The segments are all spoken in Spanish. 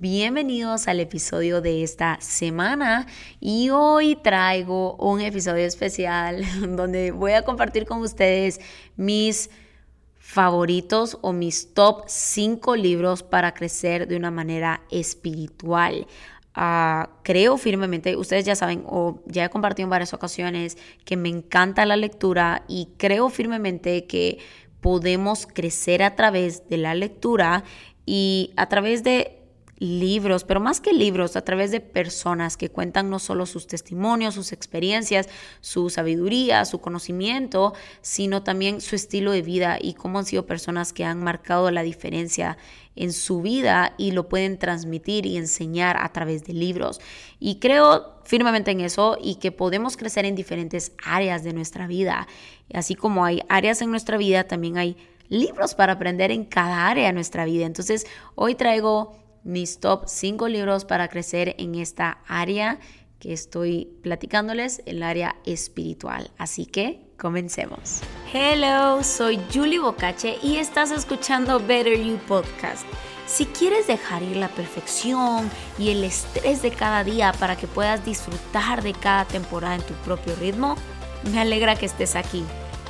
Bienvenidos al episodio de esta semana y hoy traigo un episodio especial donde voy a compartir con ustedes mis favoritos o mis top 5 libros para crecer de una manera espiritual. Uh, creo firmemente, ustedes ya saben o ya he compartido en varias ocasiones que me encanta la lectura y creo firmemente que podemos crecer a través de la lectura y a través de libros, pero más que libros, a través de personas que cuentan no solo sus testimonios, sus experiencias, su sabiduría, su conocimiento, sino también su estilo de vida y cómo han sido personas que han marcado la diferencia en su vida y lo pueden transmitir y enseñar a través de libros. Y creo firmemente en eso y que podemos crecer en diferentes áreas de nuestra vida. Así como hay áreas en nuestra vida, también hay libros para aprender en cada área de nuestra vida. Entonces, hoy traigo mis top 5 libros para crecer en esta área que estoy platicándoles, el área espiritual. Así que comencemos. Hello, soy Julie Bocache y estás escuchando Better You Podcast. Si quieres dejar ir la perfección y el estrés de cada día para que puedas disfrutar de cada temporada en tu propio ritmo, me alegra que estés aquí.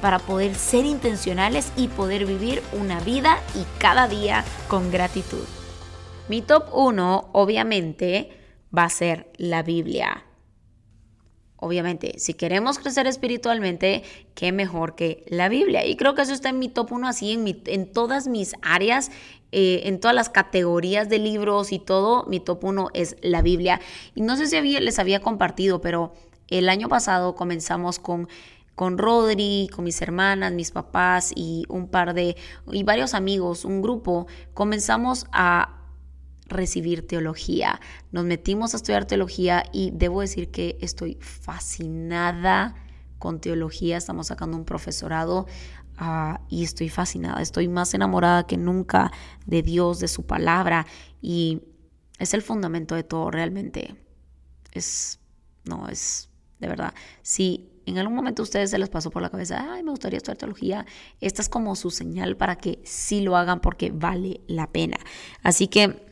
para poder ser intencionales y poder vivir una vida y cada día con gratitud. Mi top 1, obviamente, va a ser la Biblia. Obviamente, si queremos crecer espiritualmente, qué mejor que la Biblia. Y creo que eso está en mi top 1, así en, todas mis áreas, eh, en todas las categorías de libros y todo, mi top 1 es la Biblia. Y no sé si les había compartido, pero el año pasado comenzamos con con Rodri, con mis hermanas, mis papás y un par de, y varios amigos, un grupo, comenzamos a recibir teología. Nos metimos a estudiar teología y debo decir que estoy fascinada con teología. Estamos sacando un profesorado ah, y estoy fascinada. Estoy más enamorada que nunca de Dios, de su palabra y es el fundamento de todo realmente. Es, no, es de verdad. Si en algún momento a ustedes se les pasó por la cabeza, ay, me gustaría estudiar teología, esta es como su señal para que sí lo hagan porque vale la pena. Así que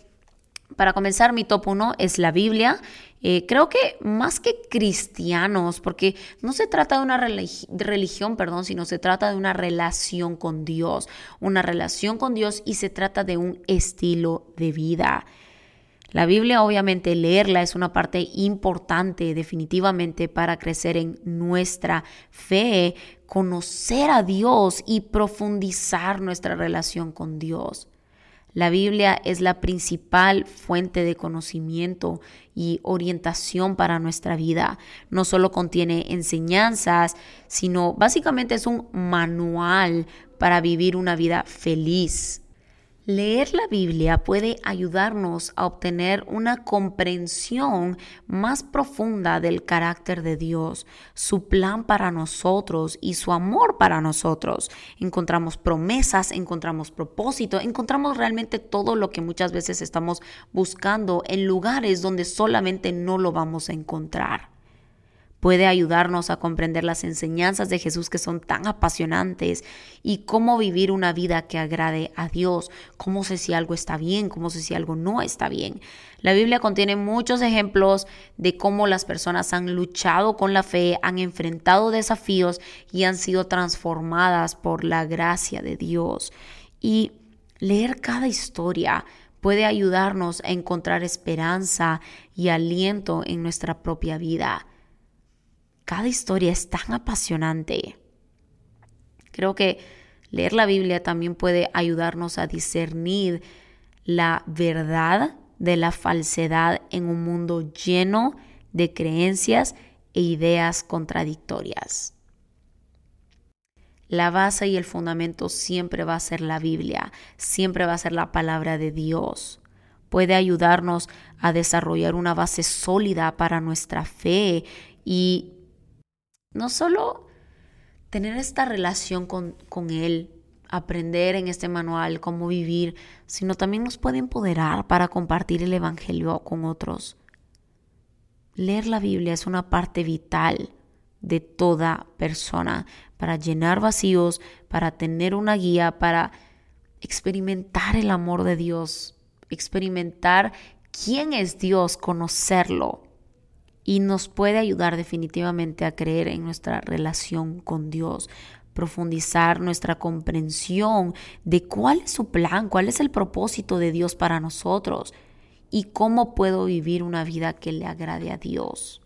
para comenzar, mi top 1 es la Biblia. Eh, creo que más que cristianos, porque no se trata de una religión, perdón, sino se trata de una relación con Dios, una relación con Dios y se trata de un estilo de vida. La Biblia, obviamente, leerla es una parte importante definitivamente para crecer en nuestra fe, conocer a Dios y profundizar nuestra relación con Dios. La Biblia es la principal fuente de conocimiento y orientación para nuestra vida. No solo contiene enseñanzas, sino básicamente es un manual para vivir una vida feliz, Leer la Biblia puede ayudarnos a obtener una comprensión más profunda del carácter de Dios, su plan para nosotros y su amor para nosotros. Encontramos promesas, encontramos propósito, encontramos realmente todo lo que muchas veces estamos buscando en lugares donde solamente no lo vamos a encontrar puede ayudarnos a comprender las enseñanzas de Jesús que son tan apasionantes y cómo vivir una vida que agrade a Dios, cómo sé si algo está bien, cómo sé si algo no está bien. La Biblia contiene muchos ejemplos de cómo las personas han luchado con la fe, han enfrentado desafíos y han sido transformadas por la gracia de Dios. Y leer cada historia puede ayudarnos a encontrar esperanza y aliento en nuestra propia vida. Cada historia es tan apasionante. Creo que leer la Biblia también puede ayudarnos a discernir la verdad de la falsedad en un mundo lleno de creencias e ideas contradictorias. La base y el fundamento siempre va a ser la Biblia, siempre va a ser la palabra de Dios. puede ayudarnos a desarrollar una base sólida para nuestra fe y no solo tener esta relación con, con Él, aprender en este manual cómo vivir, sino también nos puede empoderar para compartir el Evangelio con otros. Leer la Biblia es una parte vital de toda persona para llenar vacíos, para tener una guía, para experimentar el amor de Dios, experimentar quién es Dios, conocerlo. Y nos puede ayudar definitivamente a creer en nuestra relación con Dios, profundizar nuestra comprensión de cuál es su plan, cuál es el propósito de Dios para nosotros y cómo puedo vivir una vida que le agrade a Dios.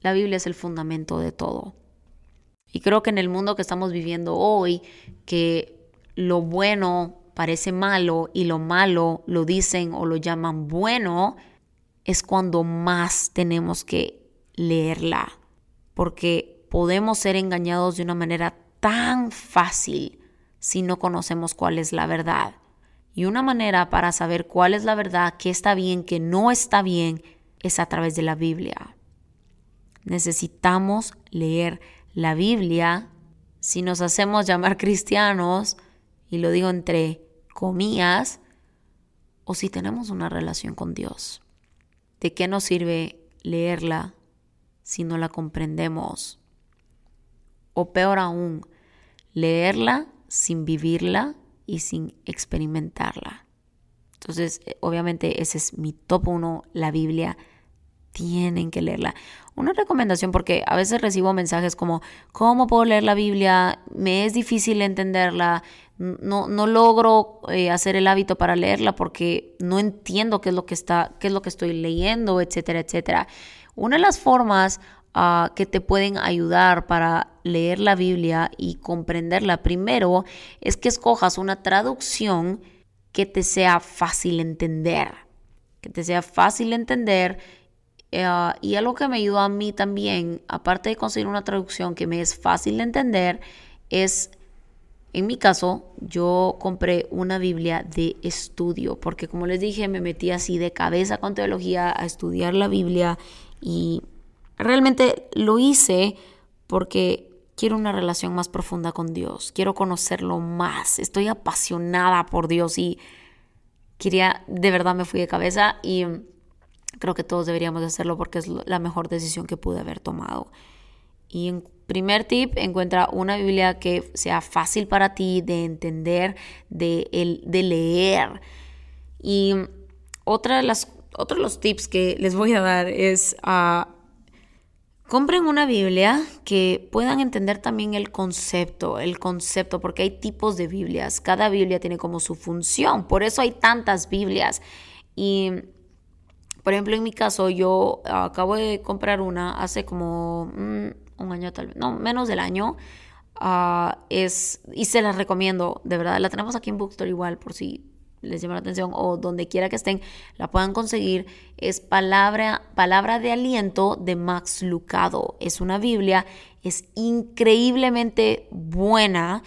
La Biblia es el fundamento de todo. Y creo que en el mundo que estamos viviendo hoy, que lo bueno parece malo y lo malo lo dicen o lo llaman bueno, es cuando más tenemos que leerla, porque podemos ser engañados de una manera tan fácil si no conocemos cuál es la verdad. Y una manera para saber cuál es la verdad, qué está bien, qué no está bien, es a través de la Biblia. Necesitamos leer la Biblia si nos hacemos llamar cristianos, y lo digo entre comillas, o si tenemos una relación con Dios. ¿De qué nos sirve leerla si no la comprendemos? O peor aún, leerla sin vivirla y sin experimentarla. Entonces, eh, obviamente ese es mi top uno, la Biblia. Tienen que leerla. Una recomendación porque a veces recibo mensajes como, ¿cómo puedo leer la Biblia? Me es difícil entenderla. No, no logro eh, hacer el hábito para leerla porque no entiendo qué es lo que está, qué es lo que estoy leyendo, etcétera, etcétera. Una de las formas que te pueden ayudar para leer la Biblia y comprenderla primero es que escojas una traducción que te sea fácil entender, que te sea fácil entender. Eh, y algo que me ayudó a mí también, aparte de conseguir una traducción que me es fácil de entender, es, en mi caso, yo compré una Biblia de estudio, porque como les dije, me metí así de cabeza con teología a estudiar la Biblia y Realmente lo hice porque quiero una relación más profunda con Dios, quiero conocerlo más, estoy apasionada por Dios y quería, de verdad me fui de cabeza y creo que todos deberíamos hacerlo porque es la mejor decisión que pude haber tomado. Y en primer tip, encuentra una Biblia que sea fácil para ti de entender, de, el, de leer. Y otra de las, otro de los tips que les voy a dar es a Compren una Biblia que puedan entender también el concepto, el concepto, porque hay tipos de Biblias. Cada Biblia tiene como su función, por eso hay tantas Biblias. Y, por ejemplo, en mi caso, yo acabo de comprar una hace como mm, un año, tal vez, no, menos del año. Ah, es, y se las recomiendo, de verdad. La tenemos aquí en Bookstore igual, por si les llama la atención o donde quiera que estén, la puedan conseguir, es Palabra, Palabra de Aliento de Max Lucado. Es una Biblia, es increíblemente buena.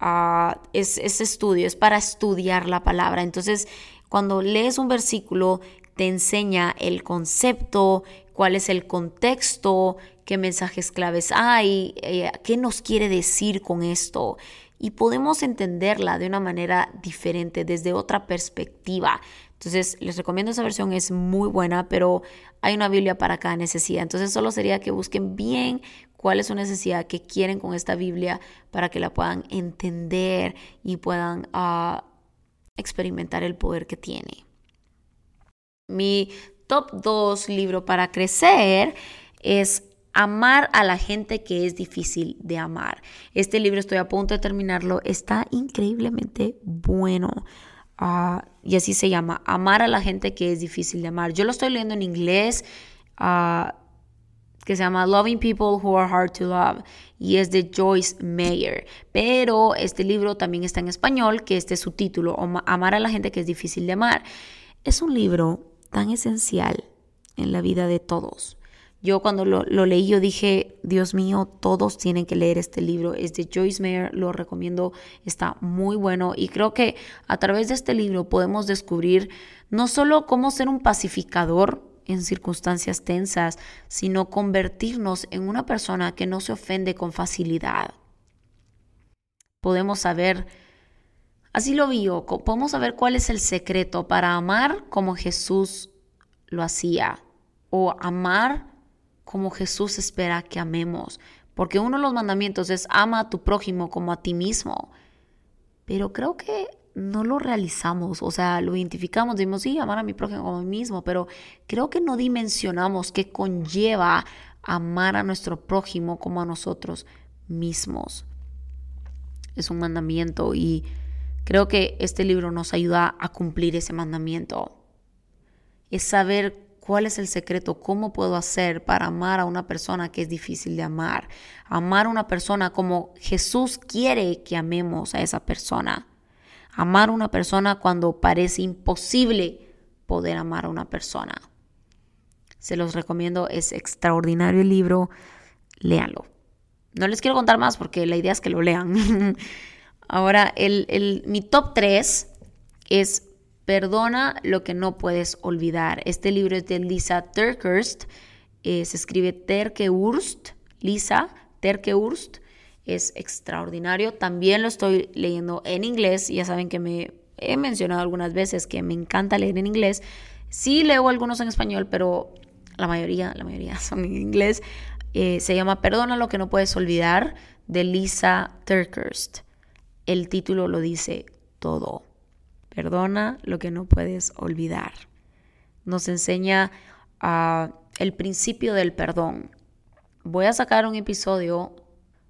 Uh, es, ese estudio, es para estudiar la palabra. Entonces, cuando lees un versículo, te enseña el concepto, cuál es el contexto, qué mensajes claves hay, eh, qué nos quiere decir con esto y podemos entenderla de una manera diferente, desde otra perspectiva. Entonces, les recomiendo esa versión, es muy buena, pero hay una Biblia para cada necesidad. Entonces, solo sería que busquen bien cuál es su necesidad que quieren con esta Biblia para que la puedan entender y puedan ah, experimentar el poder que tiene. Mi top 2 libro para crecer es Amar a la gente que es difícil de amar. Este libro estoy a punto de terminarlo. Está increíblemente bueno. Ah, y así se llama, Amar a la gente que es difícil de amar. Yo lo estoy leyendo en inglés, ah, que se llama Loving People Who Are Hard to Love, y es de Joyce Meyer. Pero este libro también está en español, que este es su título, Amar a la gente que es difícil de amar. Es un libro tan esencial en la vida de todos Yo cuando lo, leí, yo dije, Dios mío, todos tienen que leer este libro. Es de Joyce Meyer, lo recomiendo, está muy bueno. Y creo que a través de este libro podemos descubrir no solo cómo ser un pacificador en circunstancias tensas, sino convertirnos en una persona que no se ofende con facilidad. Podemos saber, así lo vi yo, podemos saber cuál es el secreto para amar como Jesús lo hacía o amar como Jesús espera que amemos. Porque uno de los mandamientos es ama a tu prójimo como a ti mismo. Pero creo que no lo realizamos, o sea, lo identificamos, decimos, sí, amar a mi prójimo como a mí mismo, pero creo que no dimensionamos qué conlleva amar a nuestro prójimo como a nosotros mismos. Es un mandamiento y creo que este libro nos ayuda a cumplir ese mandamiento. Es saber ¿Cuál es el secreto? ¿Cómo puedo hacer para amar a una persona que es difícil de amar? Amar a una persona como Jesús quiere que amemos a esa persona. Amar a una persona cuando parece imposible poder amar a una persona. Se los recomiendo, es extraordinario el libro, léanlo. No les quiero contar más porque la idea es que lo lean. Ahora, el, mi top 3 es Perdona lo que no puedes olvidar. Este libro es de Lisa Terkerst. Eh, se escribe Terkeurst. Lisa Terkeurst. Es extraordinario. También lo estoy leyendo en inglés. Ya saben que me he mencionado algunas veces que me encanta leer en inglés. Sí leo algunos en español, pero la mayoría, la mayoría son en inglés. Eh, se llama Perdona lo que no puedes olvidar de Lisa Terkerst. El título lo dice todo. Perdona lo que no puedes olvidar. Nos enseña ah, el principio del perdón. Voy a sacar un episodio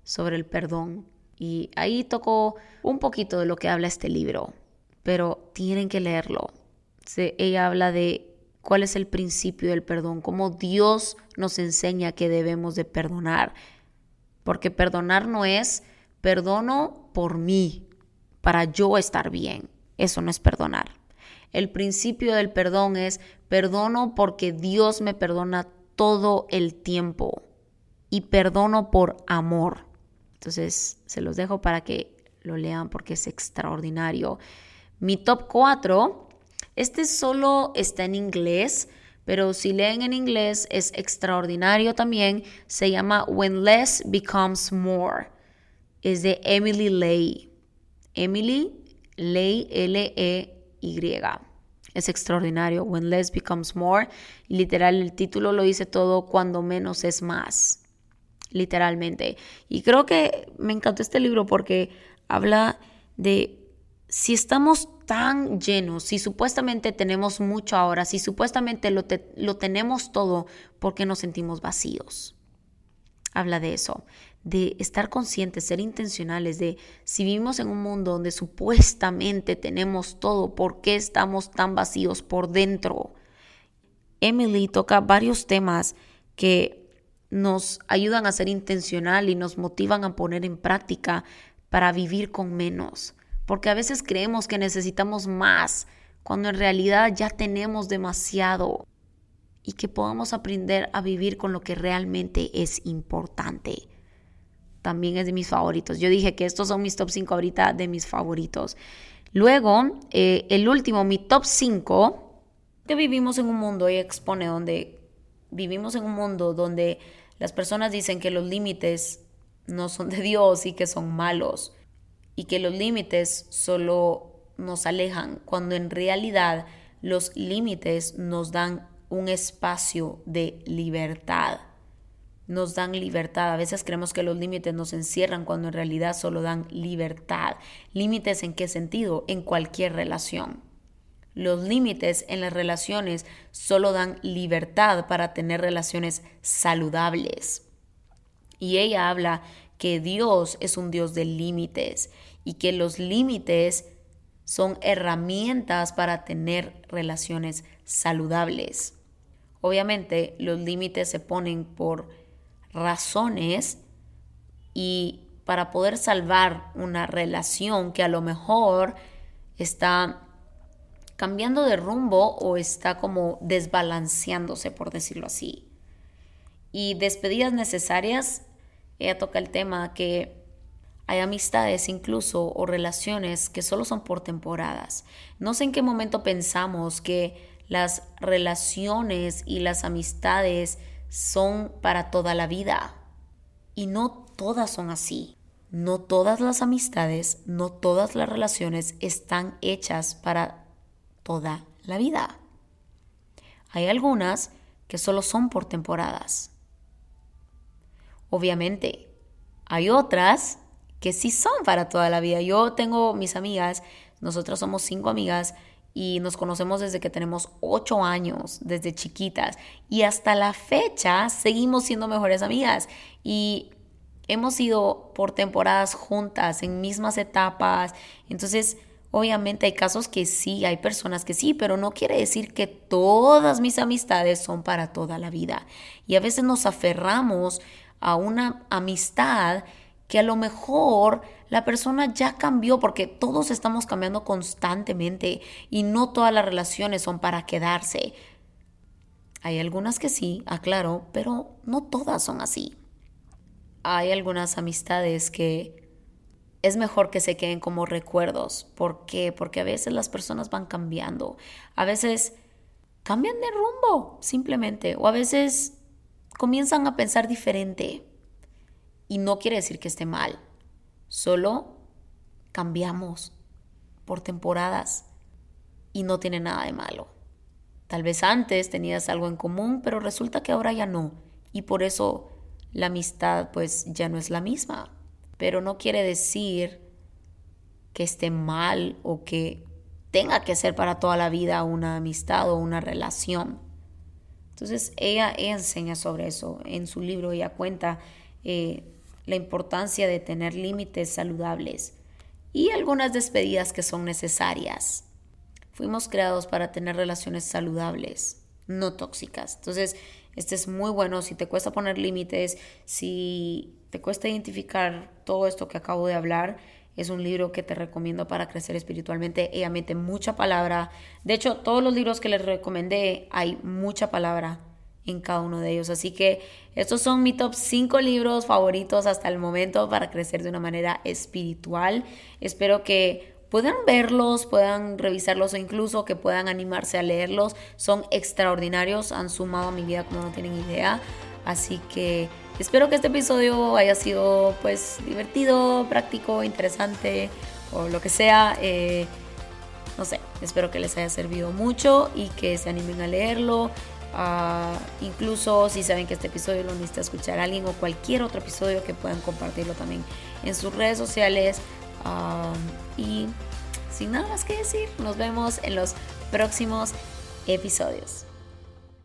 sobre el perdón y ahí toco un poquito de lo que habla este libro, pero tienen que leerlo. ella habla de cuál es el principio del perdón, cómo Dios nos enseña que debemos de perdonar, porque perdonar no es perdono por mí, para yo estar bien. Eso no es perdonar. El principio del perdón es perdono porque Dios me perdona todo el tiempo y perdono por amor. Entonces, se los dejo para que lo lean porque es extraordinario. Mi top 4, este solo está en inglés, pero si leen en inglés es extraordinario también. Se llama When Less Becomes More. Es de Emily Lay. Emily Ley, L-E-Y. Es extraordinario. When less becomes more. literal, el título lo dice todo, cuando menos es más. Literalmente. Y creo que me encantó este libro porque habla de si estamos tan llenos, si supuestamente tenemos mucho ahora, si supuestamente lo, lo tenemos todo, ¿por qué nos sentimos vacíos? Habla de eso de estar conscientes, ser intencionales, de si vivimos en un mundo donde supuestamente tenemos todo, ¿por qué estamos tan vacíos por dentro? Emily toca varios temas que nos ayudan a ser intencional y nos motivan a poner en práctica para vivir con menos, porque a veces creemos que necesitamos más cuando en realidad ya tenemos demasiado. Y que podamos aprender a vivir con lo que realmente es importante también es de mis favoritos. Yo dije que estos son mis top 5 ahorita de mis favoritos. Luego, eh, el último, mi top 5, que vivimos en un mundo, y expone donde vivimos en un mundo donde las personas dicen que los límites no son de Dios y que son malos y que los límites solo nos alejan, cuando en realidad los límites nos dan un espacio de libertad nos dan libertad. A veces creemos que los límites nos encierran cuando en realidad solo dan libertad. ¿Límites en qué sentido? En cualquier relación. Los límites en las relaciones solo dan libertad para tener relaciones saludables. Y ella habla que Dios es un Dios de límites y que los límites son herramientas para tener relaciones saludables. Obviamente los límites se ponen por razones y para poder salvar una relación que a lo mejor está cambiando de rumbo o está como desbalanceándose, por decirlo así. Y despedidas necesarias, ella toca el tema que hay amistades incluso o relaciones que solo son por temporadas. No sé en qué momento pensamos que las relaciones y las amistades son para toda la vida. Y no todas son así. No todas las amistades, no todas las relaciones están hechas para toda la vida. Hay algunas que solo son por temporadas. Obviamente, hay otras que sí son para toda la vida. Yo tengo mis amigas, nosotras somos cinco amigas y nos conocemos desde que tenemos ocho años, desde chiquitas. Y hasta la fecha seguimos siendo mejores amigas. Y hemos ido por temporadas juntas, en mismas etapas. Entonces, obviamente hay casos que sí, hay personas que sí, pero no quiere decir que todas mis amistades son para toda la vida. Y a veces nos aferramos a una amistad que a lo mejor la persona ya cambió porque todos estamos cambiando constantemente y no todas las relaciones son para quedarse. Hay algunas que sí, aclaro, pero no todas son así. Hay algunas amistades que es mejor que se queden como recuerdos. ¿Por qué? Porque a veces las personas van cambiando. A veces cambian de rumbo, simplemente. O a veces comienzan a pensar diferente. Y no quiere decir que esté mal, solo cambiamos por temporadas y no tiene nada de malo. Tal vez antes tenías algo en común, pero resulta que ahora ya no. Y por eso la amistad pues ya no es la misma. Pero no quiere decir que esté mal o que tenga que ser para toda la vida una amistad o una relación. Entonces ella, enseña sobre eso. En su libro ella cuenta eh, la importancia de tener límites saludables y algunas despedidas que son necesarias. Fuimos creados para tener relaciones saludables, no tóxicas. Entonces, este es muy bueno si te cuesta poner límites, si te cuesta identificar todo esto que acabo de hablar. Es un libro que te recomiendo para crecer espiritualmente. Ella mete mucha palabra. De hecho, todos los libros que les recomendé hay mucha palabra en cada uno de ellos. Así que estos son mi top 5 libros favoritos hasta el momento para crecer de una manera espiritual. Espero que puedan verlos, puedan revisarlos o incluso que puedan animarse a leerlos. Son extraordinarios, han sumado a mi vida como no tienen idea. Así que espero que este episodio haya sido pues divertido, práctico, interesante o lo que sea. Eh, no sé, espero que les haya servido mucho y que se animen a leerlo Ah, incluso si saben que este episodio lo necesita escuchar alguien o cualquier otro episodio que puedan compartirlo también en sus redes sociales. Ah, y sin nada más que decir, nos vemos en los próximos episodios.